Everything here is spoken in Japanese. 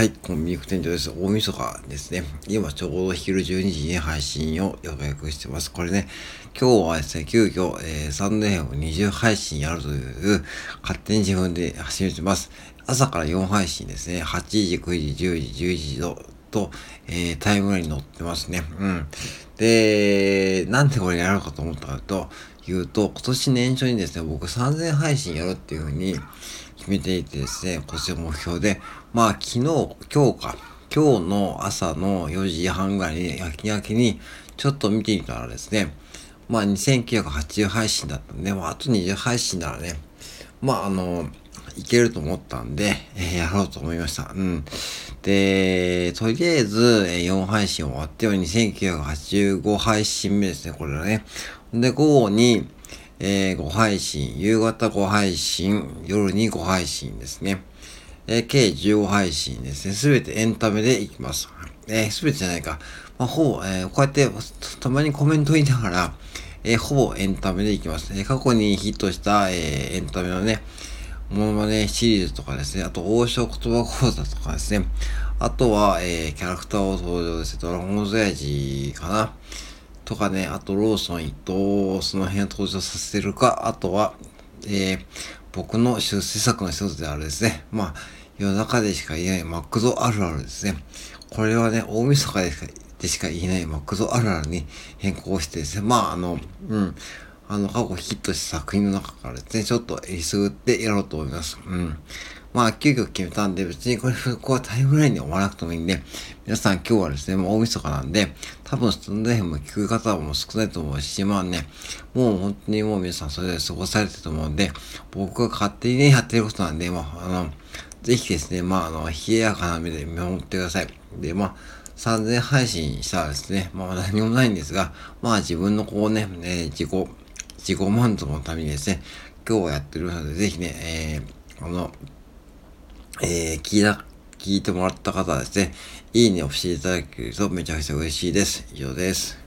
はい、コンビニ店長です。大晦日ですね。今ちょうど昼12時に配信を予約してます。これね、今日はですね、急遽、えー、サンデーを20配信やるという、勝手に自分で始めてます。朝から4配信ですね。8時、9時、10時、11時と、と、えー、タイムラインに載ってますね。うん。で、なんでこれやろうかと思ったかというと、今年年初にですね、僕3000配信やるっていうふうに決めていてですね、今年の目標で、まあ昨日、今日か、今日の朝の4時半ぐらいに焼き焼きにちょっと見てみたらですね、まあ2980配信だったんで、まああと20配信ならね、まああの、いけると思ったんで、えー、やろうと思いました。うん。で、とりあえず、4配信終わってよ、2985配信目ですね、これはね。で、午後に、えー、5配信、夕方5配信、夜に5配信ですね。えー、計15配信ですね。すべてエンタメでいきます。えー、すべてじゃないか。まあ、ほぼ、えー、こうやってたまにコメント言いながら、えー、ほぼエンタメでいきます。えー、過去にヒットした、えー、エンタメのね、モノマネシリーズとかですね、あと王将言葉講座とかですね、あとは、えー、キャラクターを登場です、ドラゴンズエイジかな。とかね、あとローソン伊藤、その辺を登場させるか、あとは、えー、僕の出世作の一つであるですね、まあ、世の中でしか言えないマクドあるあるですね。これはね、大晦日でしかでしか言えないマクドあるあるに変更してですね、まあ、あの、うん、あの、過去ヒットした作品の中からですね、ちょっとえりすぐってやろうと思います。うん。まあ、急遽決めたんで、別にこれ、ここはタイムラインで終わらなくてもいいんで、皆さん今日はですね、もう大晦日なんで、多分スタンド FM 聞く方も少ないと思うし、まあね、もう本当にもう皆さんそれで過ごされてると思うんで、僕が勝手にね、やってることなんで、まあ、あの、ぜひですね、まあ、あの、冷やかな目で見守ってください。で、まあ、3000配信したらですね、まあ何もないんですが、まあ自分のこうね、えー、自己、自己満足のためにですね、今日はやってるので、ぜひね、えー、あの、えー、聞いた、聞いてもらった方はですね、いいねをしていただけるとめちゃくちゃ嬉しいです。以上です。